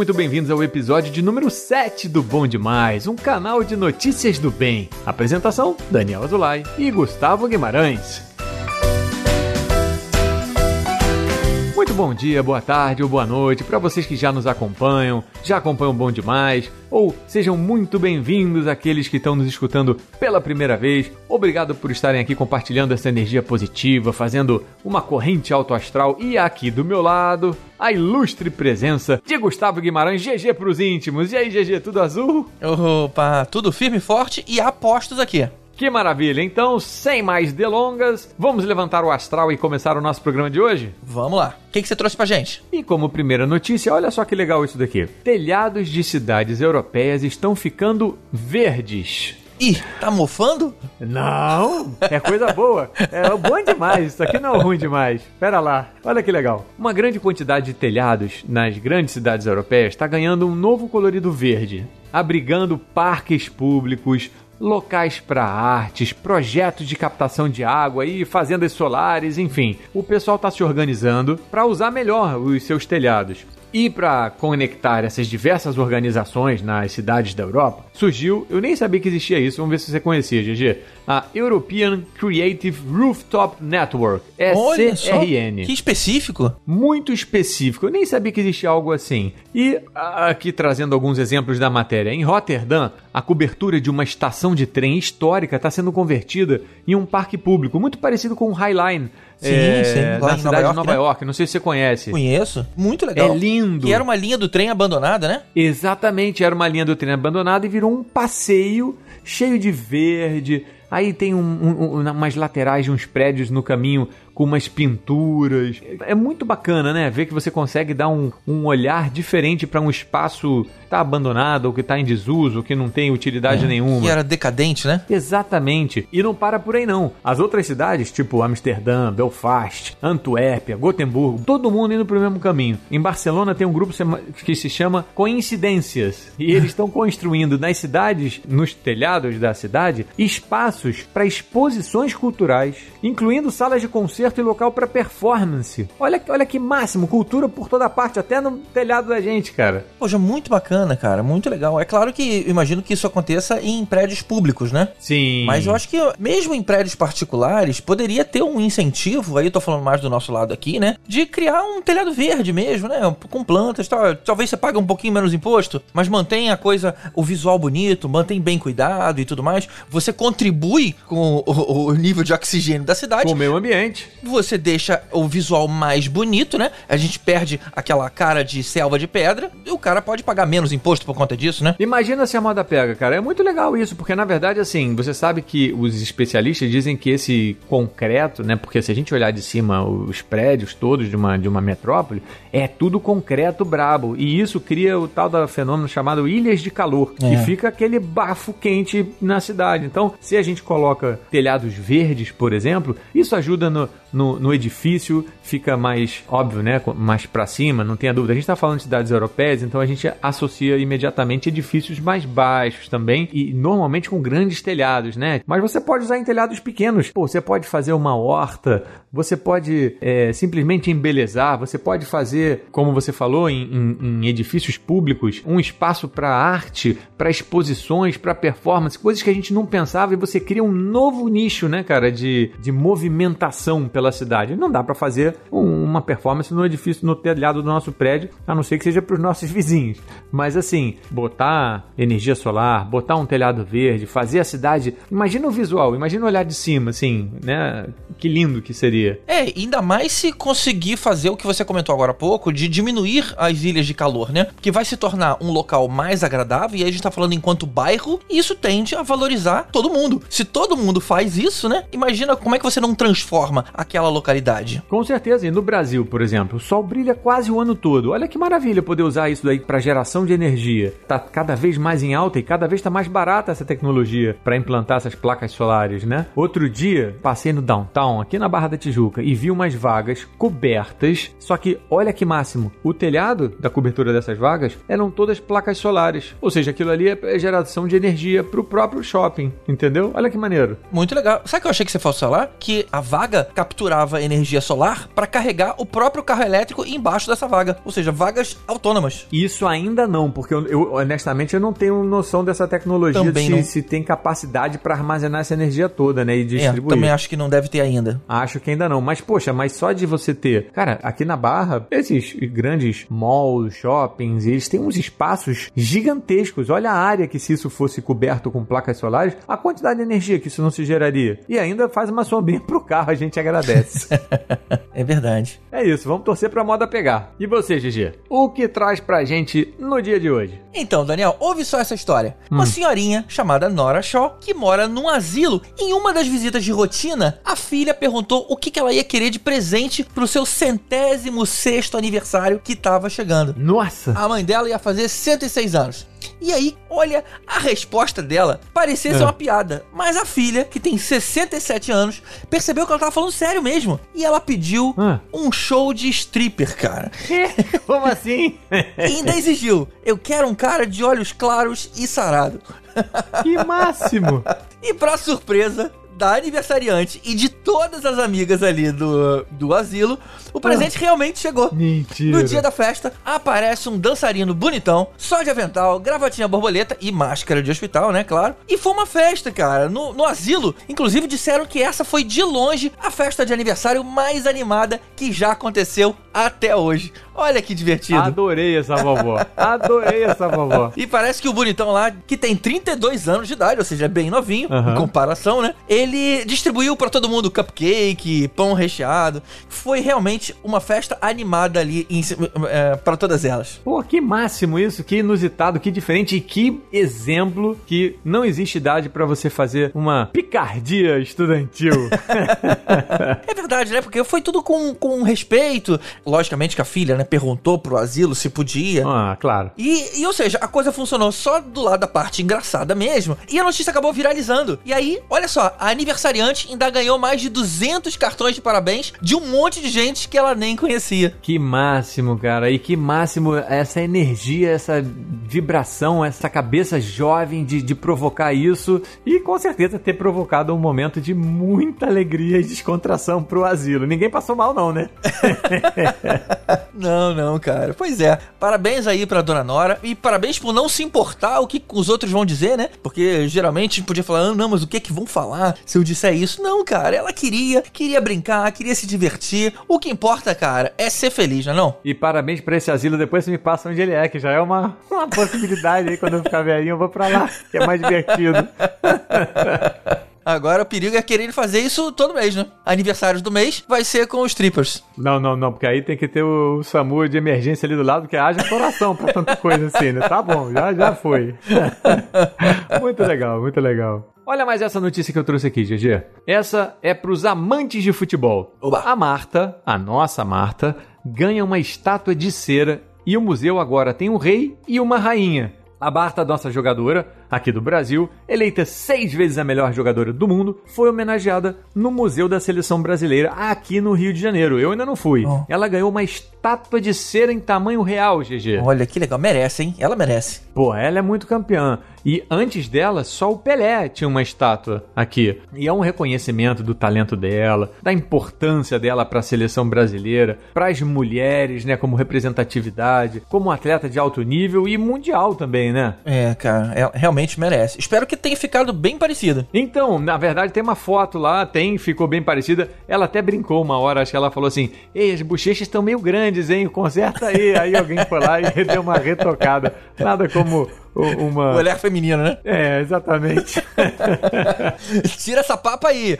muito bem-vindos ao episódio de número 7 do Bom Demais, um canal de notícias do bem. Apresentação: Daniel Azulay e Gustavo Guimarães. Muito bom dia, boa tarde ou boa noite para vocês que já nos acompanham, já acompanham Bom Demais, ou sejam muito bem-vindos aqueles que estão nos escutando pela primeira vez. Obrigado por estarem aqui compartilhando essa energia positiva, fazendo uma corrente autoastral e aqui do meu lado, a ilustre presença de Gustavo Guimarães, GG pros íntimos. E aí, GG, tudo azul? Opa, tudo firme forte e apostos aqui. Que maravilha! Então, sem mais delongas, vamos levantar o astral e começar o nosso programa de hoje? Vamos lá. O que, que você trouxe pra gente? E como primeira notícia, olha só que legal isso daqui: telhados de cidades europeias estão ficando verdes. Ih, tá mofando? Não, é coisa boa. É bom demais. Isso aqui não é ruim demais. Pera lá, olha que legal. Uma grande quantidade de telhados nas grandes cidades europeias está ganhando um novo colorido verde, abrigando parques públicos, locais para artes, projetos de captação de água e fazendas solares, enfim. O pessoal está se organizando para usar melhor os seus telhados. E para conectar essas diversas organizações nas cidades da Europa, surgiu, eu nem sabia que existia isso, vamos ver se você conhecia, GG, a European Creative Rooftop Network, ECRN. Que específico. Muito específico, eu nem sabia que existia algo assim. E aqui trazendo alguns exemplos da matéria. Em Rotterdam, a cobertura de uma estação de trem histórica está sendo convertida em um parque público, muito parecido com o High Line, Sim, é, sim. Na cidade Nova York, de Nova né? York. Não sei se você conhece. Conheço. Muito legal. É lindo. Que era uma linha do trem abandonada, né? Exatamente. Era uma linha do trem abandonada e virou um passeio cheio de verde. Aí tem um, um, umas laterais de uns prédios no caminho com umas pinturas. É muito bacana, né? Ver que você consegue dar um, um olhar diferente para um espaço que tá abandonado, ou que está em desuso, que não tem utilidade é, nenhuma. Que era decadente, né? Exatamente. E não para por aí não. As outras cidades, tipo Amsterdã, Belfast, Antuérpia, Gotemburgo, todo mundo indo pro mesmo caminho. Em Barcelona tem um grupo que se chama Coincidências. E eles estão construindo nas cidades, nos telhados da cidade, espaços para exposições culturais, incluindo salas de concerto e local para performance. Olha, olha que máximo, cultura por toda parte, até no telhado da gente, cara. Poxa, muito bacana, cara, muito legal. É claro que imagino que isso aconteça em prédios públicos, né? Sim. Mas eu acho que mesmo em prédios particulares, poderia ter um incentivo, aí eu tô falando mais do nosso lado aqui, né? De criar um telhado verde mesmo, né? Com plantas e tal. Talvez você pague um pouquinho menos imposto, mas mantém a coisa, o visual bonito, mantém bem cuidado e tudo mais. Você contribui com o, o nível de oxigênio da cidade. Com o meio ambiente você deixa o visual mais bonito, né? A gente perde aquela cara de selva de pedra e o cara pode pagar menos imposto por conta disso, né? Imagina se a moda pega, cara. É muito legal isso, porque na verdade, assim, você sabe que os especialistas dizem que esse concreto, né? Porque se a gente olhar de cima os prédios todos de uma, de uma metrópole, é tudo concreto brabo. E isso cria o tal da fenômeno chamado ilhas de calor, é. que fica aquele bafo quente na cidade. Então, se a gente coloca telhados verdes, por exemplo, isso ajuda no, no, no edifício fica mais óbvio, né? Mais para cima, não tenha dúvida. A gente está falando de cidades europeias, então a gente associa imediatamente edifícios mais baixos também e normalmente com grandes telhados, né? Mas você pode usar em telhados pequenos. Pô, você pode fazer uma horta, você pode é, simplesmente embelezar, você pode fazer, como você falou, em, em, em edifícios públicos, um espaço para arte, para exposições, para performance, coisas que a gente não pensava e você cria um novo nicho, né, cara, de, de movimentação pela cidade. Não dá para fazer um, uma performance no edifício, no telhado do nosso prédio, a não ser que seja para os nossos vizinhos. Mas assim, botar energia solar, botar um telhado verde, fazer a cidade. Imagina o visual, imagina olhar de cima, assim, né? Que lindo que seria. É, ainda mais se conseguir fazer o que você comentou agora há pouco, de diminuir as ilhas de calor, né? Que vai se tornar um local mais agradável, e aí a gente tá falando enquanto bairro, e isso tende a valorizar todo mundo. Se todo mundo faz isso, né? Imagina como é que você não transforma a aquela localidade. Com certeza. E no Brasil, por exemplo, o sol brilha quase o ano todo. Olha que maravilha poder usar isso daí para geração de energia. Tá cada vez mais em alta e cada vez está mais barata essa tecnologia para implantar essas placas solares, né? Outro dia, passei no downtown, aqui na Barra da Tijuca e vi umas vagas cobertas, só que olha que máximo, o telhado da cobertura dessas vagas eram todas placas solares, ou seja, aquilo ali é geração de energia para o próprio shopping, entendeu? Olha que maneiro. Muito legal. Sabe o que eu achei que você fosse falar? Que a vaga capturava energia solar para carregar o próprio carro elétrico embaixo dessa vaga, ou seja, vagas autônomas. Isso ainda não, porque eu, eu honestamente eu não tenho noção dessa tecnologia Também se, não. se tem capacidade para armazenar essa energia toda, né, e É, distribuir. também acho que não deve ter ainda. Acho que ainda não. Mas, poxa, mas só de você ter. Cara, aqui na Barra, esses grandes malls, shoppings, eles têm uns espaços gigantescos. Olha a área que, se isso fosse coberto com placas solares, a quantidade de energia que isso não se geraria. E ainda faz uma sombrinha pro carro, a gente agradece. É verdade. é isso, vamos torcer pra moda pegar. E você, GG? O que traz pra gente no dia de hoje? Então, Daniel, ouve só essa história. Uma senhorinha chamada Nora Shaw, que mora num asilo, em uma das visitas de rotina, a filha perguntou o que que ela ia querer de presente pro seu centésimo sexto aniversário que tava chegando. Nossa! A mãe dela ia fazer 106 anos. E aí, olha, a resposta dela parecia ser É. uma piada. Mas a filha, que tem 67 anos, percebeu que ela tava falando sério mesmo. E ela pediu Ah. um show de stripper, cara. Como assim? E ainda exigiu: eu quero um cara de olhos claros e sarado. que máximo! E pra surpresa da aniversariante e de todas as amigas ali do, do asilo, o presente realmente chegou. Mentira. No dia da festa, aparece um dançarino bonitão, só de avental, gravatinha borboleta e máscara de hospital, né, claro. E foi uma festa, cara, no, no asilo. Inclusive disseram que essa foi de longe a festa de aniversário mais animada que já aconteceu até hoje. Olha que divertido. Adorei essa vovó. Adorei essa vovó. E parece que o bonitão lá, que tem 32 anos de idade, ou seja, é bem novinho, Aham. em comparação, né? Ele distribuiu pra todo mundo cupcake, pão recheado. Foi realmente uma festa animada ali é, para todas elas. Pô, que máximo isso, que inusitado, que diferente e que exemplo que não existe idade pra você fazer uma picardia estudantil. É verdade, né? Porque foi tudo com, com respeito. Logicamente que a filha, né, perguntou pro asilo se podia. ah, claro. E, e, ou seja, a coisa funcionou só do lado da parte engraçada mesmo. E a notícia acabou viralizando. E aí, olha só, a aniversariante ainda ganhou mais de 200 cartões de parabéns de um monte de gente que ela nem conhecia. Que máximo, cara. E que máximo essa energia, essa vibração, essa cabeça jovem de, de provocar isso. E com certeza ter provocado um momento de muita alegria e descontração pro asilo. Ninguém passou mal, não, né? Não, não, cara. Pois é. Parabéns aí pra dona Nora. E parabéns por não se importar o que os outros vão dizer, né? Porque geralmente podia falar, ah, não, mas o que é que vão falar se eu disser isso? Não, cara. Ela queria, queria brincar, queria se divertir. O que importa, cara, é ser feliz, não é não? E parabéns pra esse asilo. Depois você me passa onde ele é, que já é uma, uma possibilidade aí. Quando eu ficar velhinho, eu vou pra lá, que é mais divertido. Agora o perigo é querer fazer isso todo mês, né? Aniversários do mês vai ser com os strippers. Não, não, não, porque aí tem que ter o SAMU de emergência ali do lado, que haja coração pra tanta coisa assim, né? Tá bom, já, já foi. muito legal, muito legal. Olha mais essa notícia que eu trouxe aqui, GG. Essa é pros amantes de futebol. Oba. A Marta, a nossa Marta, ganha uma estátua de cera e o museu agora tem um rei e uma rainha. A Marta, nossa jogadora, aqui do Brasil, eleita seis vezes a melhor jogadora do mundo, foi homenageada no Museu da Seleção Brasileira, aqui no Rio de Janeiro. Eu ainda não fui. Oh. Ela ganhou uma estátua de cera em tamanho real, GG. Olha que legal. Merece, hein? Ela merece. Pô, ela é muito campeã. E antes dela, só o Pelé tinha uma estátua aqui. E é um reconhecimento do talento dela, da importância dela para a seleção brasileira, para as mulheres, né, como representatividade, como atleta de alto nível e mundial também, né? É, cara, ela realmente merece. Espero que tenha ficado bem parecida. Então, na verdade, tem uma foto lá, tem, ficou bem parecida. Ela até brincou uma hora, acho que ela falou assim: Ei, as bochechas estão meio grandes, hein? Conserta aí. Aí alguém foi lá e deu uma retocada. Nada como o- uma. Olhar feminino, né? É, exatamente. Tira essa papa aí.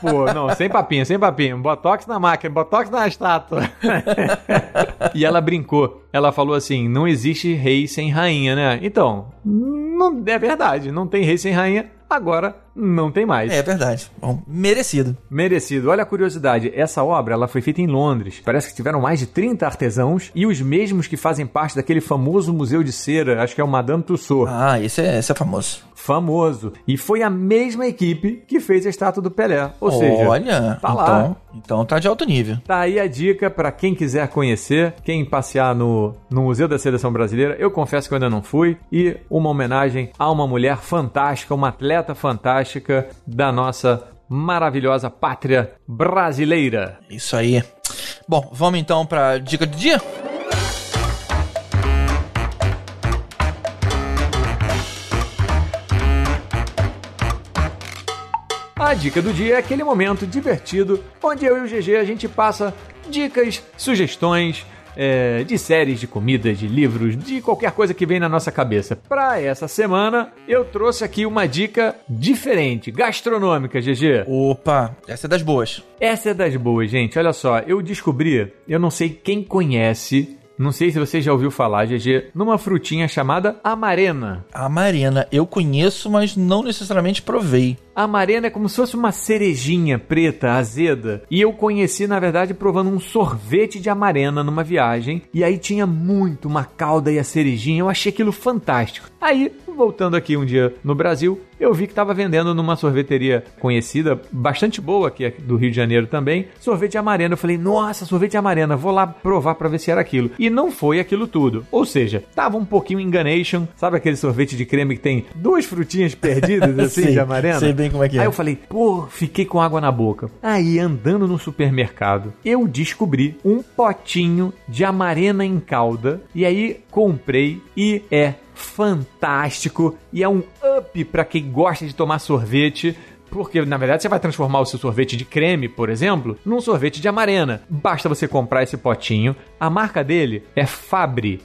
Pô, não, sem papinho, sem papinho. Botox na máquina, botox na estátua. e ela brincou. Ela falou assim: não existe rei sem rainha, né? Então, não é verdade. Não tem rei sem rainha. Agora não tem mais. É verdade. Bom, merecido. Merecido. Olha a curiosidade, essa obra ela foi feita em Londres. Parece que tiveram mais de 30 artesãos e os mesmos que fazem parte daquele famoso museu de cera, acho que é o Madame Tussauds. Ah, esse é, esse é famoso. Famoso. E foi a mesma equipe que fez a estátua do Pelé. Ou seja, Olha, tá então, então tá de alto nível. Tá aí a dica pra quem quiser conhecer, quem passear no, no Museu da Seleção Brasileira. Eu confesso que eu ainda não fui. E uma homenagem a uma mulher fantástica, uma atleta fantástica da nossa maravilhosa pátria brasileira. Isso aí. Bom, vamos então pra dica do dia? A dica do dia é aquele momento divertido onde eu e o GG a gente passa dicas, sugestões é, de séries, de comidas, de livros, de qualquer coisa que vem na nossa cabeça. Para essa semana, eu trouxe aqui uma dica diferente, gastronômica, GG. Opa, essa é das boas. Essa é das boas, gente. Olha só, eu descobri, eu não sei quem conhece, não sei se você já ouviu falar, GG, numa frutinha chamada amarena. A Marina, eu conheço, mas não necessariamente provei. A amarena é como se fosse uma cerejinha preta, azeda. E eu conheci, na verdade, provando um sorvete de amarena numa viagem. E aí tinha muito uma calda e a cerejinha. Eu achei aquilo fantástico. Aí, voltando aqui um dia no Brasil, eu vi que estava vendendo numa sorveteria conhecida, bastante boa aqui do Rio de Janeiro também, sorvete de amarena. Eu falei, nossa, sorvete de amarena, vou lá provar para ver se era aquilo. E não foi aquilo tudo. Ou seja, tava um pouquinho enganation. Sabe aquele sorvete de creme que tem duas frutinhas perdidas assim Sei, de amarena? sei bem como é que é. Aí eu falei, pô, fiquei com água na boca. Aí, andando no supermercado, eu descobri um potinho de amarena em calda. E aí comprei e é fantástico. E é um up pra quem gosta de tomar sorvete. Porque, na verdade, você vai transformar o seu sorvete de creme, por exemplo, num sorvete de amarena. Basta você comprar esse potinho. A marca dele é Fabri,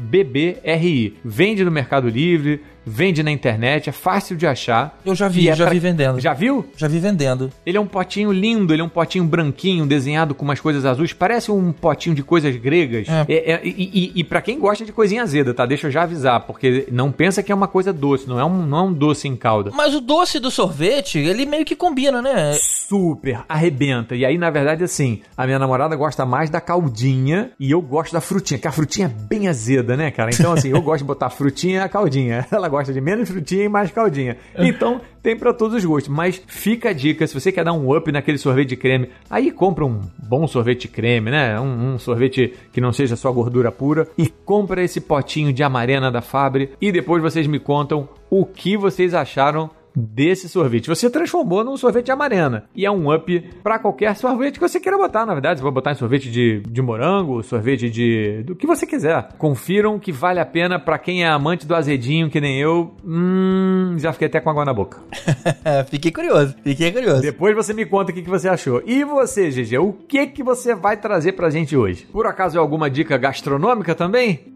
F-A-B-B-R-I. Vende no Mercado Livre, vende na internet, é fácil de achar. Eu já vi, é já pra- vi vendendo. Já viu? Já vi vendendo. Ele é um potinho lindo, ele é um potinho branquinho, desenhado com umas coisas azuis. Parece um potinho de coisas gregas. É. É, é, e e, e para quem gosta de coisinha azeda, tá? Deixa eu já avisar, porque não pensa que é uma coisa doce, não é um, não é um doce em calda. Mas o doce do sorvete, ele meio que combina, né? Super arrebenta. E aí, na verdade, assim, a minha namorada gosta mais da caldinha e eu gosto da frutinha, que a frutinha é bem azeda, né, cara? Então, assim, eu gosto de botar frutinha e caldinha. Ela gosta de menos frutinha e mais caldinha. Então, tem pra todos os gostos. Mas fica a dica, se você quer dar um up naquele sorvete de creme, aí compra um bom sorvete de creme, né? Um, um sorvete que não seja só gordura pura e compra esse potinho de amarena da Fabre e depois vocês me contam o que vocês acharam desse sorvete. Você transformou num sorvete de amarena. E é um up pra qualquer sorvete que você queira botar, na verdade. Você vai botar em sorvete de, de morango, sorvete de. do que você quiser. Confiram que vale a pena pra quem é amante do azedinho, que nem eu. Hum, já fiquei até com água na boca. fiquei curioso, fiquei curioso. Depois você me conta o que, que você achou. E você, GG, o que, que você vai trazer pra gente hoje? Por acaso é alguma dica gastronômica também?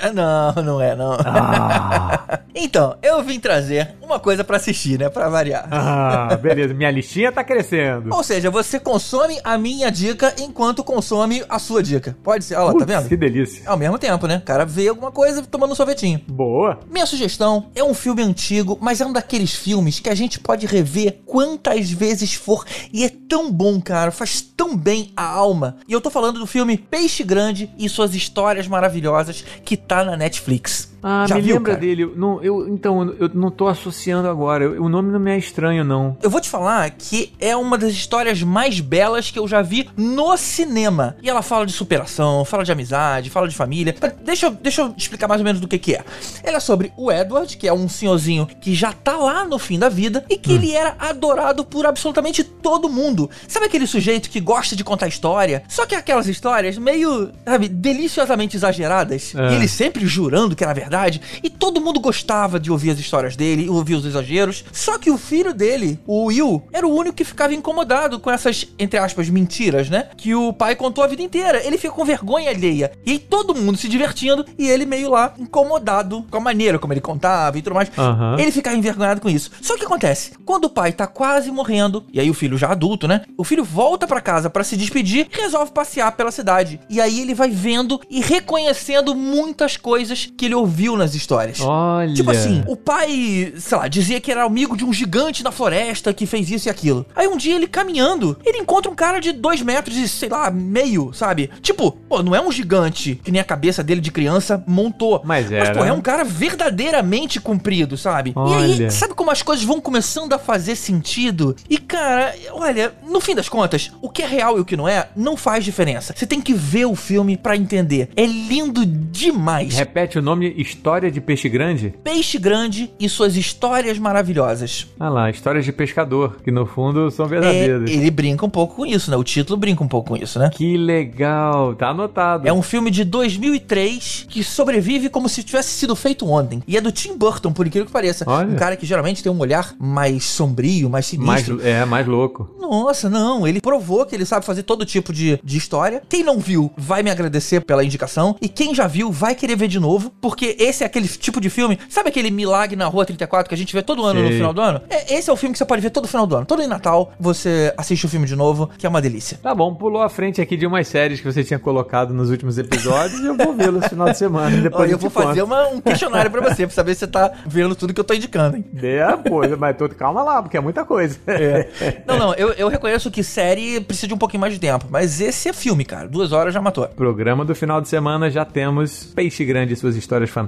Ah, Não, não é, não. Ah, Então, eu vim trazer uma coisa pra assistir, né? Pra variar. ah beleza. Minha listinha tá crescendo. Ou seja, você consome a minha dica enquanto consome a sua dica. Pode ser. Olha lá, tá vendo? Que delícia. Ao mesmo tempo, né? O cara vê alguma coisa tomando um sorvetinho. Boa. Minha sugestão é um filme antigo, mas é um daqueles filmes que a gente pode rever quantas vezes for e é tão bom, cara, faz tão bem a alma. E eu tô falando do filme Peixe Grande e suas histórias maravilhosas que tá na Netflix. Ah, Já me viu, lembra cara? dele. Não, eu, então, eu não tô associando agora. Eu- O nome não me é estranho, não. Eu vou te falar que é uma das histórias mais belas que eu já vi no cinema. E ela fala de superação, fala de amizade, fala de família. Mas Deixa eu, deixa eu explicar mais ou menos do que que é. Ela é sobre o Edward, que é um senhorzinho que já tá lá no fim da vida e que ele era adorado por absolutamente todo mundo. Sabe aquele sujeito que gosta de contar história? Só que aquelas histórias meio, sabe, deliciosamente exageradas. É. E ele sempre jurando que era verdade. E todo mundo gostava de ouvir as histórias dele, ouvir os exageros. Só que o filho dele, o Will, era o único que ficava incomodado com essas, entre aspas, mentiras, né? Que o pai contou a vida inteira. Ele fica com vergonha alheia. E aí todo mundo se divertindo e ele meio lá incomodado com a maneira como ele contava e tudo mais. Aham. Ele ficava envergonhado com isso. Só que acontece, quando o pai tá quase morrendo, e aí o filho já adulto, né? O filho volta pra casa pra se despedir e resolve passear pela cidade. E aí ele vai vendo e reconhecendo muitas coisas que ele ouviu nas histórias. Olha. Tipo assim, o pai, sei lá, dizia que era amigo de um gigante na floresta que fez isso e aquilo. Aí um dia ele caminhando, ele encontra um cara de dois metros e, sei lá, meio, sabe? Tipo, pô, não é um gigante que nem a cabeça dele de criança montou. Mas era. Mas, pô, é um cara verdadeiramente comprido, sabe? E aí, Olha. sabe como as coisas vão começando a fazer sentido? E, cara, olha, no fim das contas, o que é real e o que não é, não faz diferença. Você tem que ver o filme pra entender. É lindo demais. Repete o nome História de Peixe Grande? Peixe Grande e suas histórias maravilhosas. Ah lá, histórias de pescador, que no fundo são É, verdadeiras. ele brinca um pouco com isso, né? O título brinca um pouco com isso, né? Que legal, tá anotado. É um filme de 2003 que sobrevive como se tivesse sido feito ontem. E é do Tim Burton, por incrível que pareça. Olha. Um cara que geralmente tem um olhar mais sombrio, mais mais, sinistro. é, mais louco. Nossa, não. Ele provou que ele sabe fazer todo tipo de, de história. Quem não viu vai me agradecer pela indicação. E quem já viu vai querer ver de novo. Porque esse é aquele tipo de filme. Sabe aquele Milagre na Rua 34 que a gente vê todo ano no final do ano? É, esse é o filme que você pode ver todo final do ano. Todo em Natal você assiste o filme de novo, que é uma delícia. Tá bom, pulou à frente aqui de umas séries que você tinha colocado nos últimos episódios e eu vou vê-lo no final de semana. Depois Olha, eu vou fazer uma- um questionário pra você, pra saber se você tá vendo tudo que eu tô indicando, hein? É, pô, mas tô, calma lá, porque é muita coisa. Não, não, eu, eu reconheço que série precisa de um pouquinho mais de tempo, mas esse é filme, cara. Duas horas já matou. Programa do final de semana já temos Peixe Grande e suas histórias fantásticas.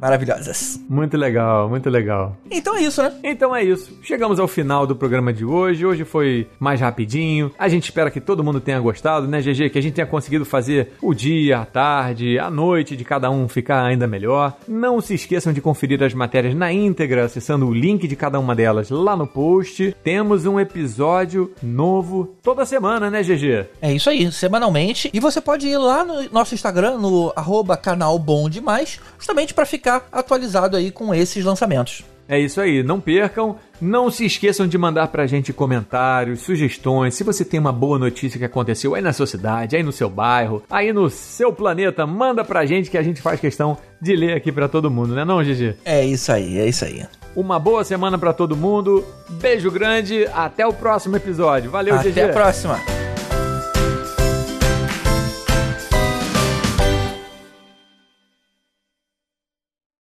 Maravilhosas. Muito legal, muito legal. Então é isso, né? Então é isso. Chegamos ao final do programa de hoje. Hoje foi mais rapidinho. A gente espera que todo mundo tenha gostado, né, GG? Que a gente tenha conseguido fazer o dia, a tarde, a noite de cada um ficar ainda melhor. Não se esqueçam de conferir as matérias na íntegra, acessando o link de cada uma delas lá no post. Temos um episódio novo toda semana, né, GG? É isso aí, semanalmente. E você pode ir lá no nosso Instagram, no arroba canal Bom Demais, justamente pra ficar atualizado aí com esses lançamentos. É isso aí, não percam. Não se esqueçam de mandar pra gente comentários, sugestões. Se você tem uma boa notícia que aconteceu aí na sua cidade, aí no seu bairro, aí no seu planeta, manda pra gente que a gente faz questão de ler aqui pra todo mundo, né não, Gigi? É isso aí, é isso aí. Uma boa semana pra todo mundo. Beijo grande, até o próximo episódio. Valeu, Até Gigi. a próxima.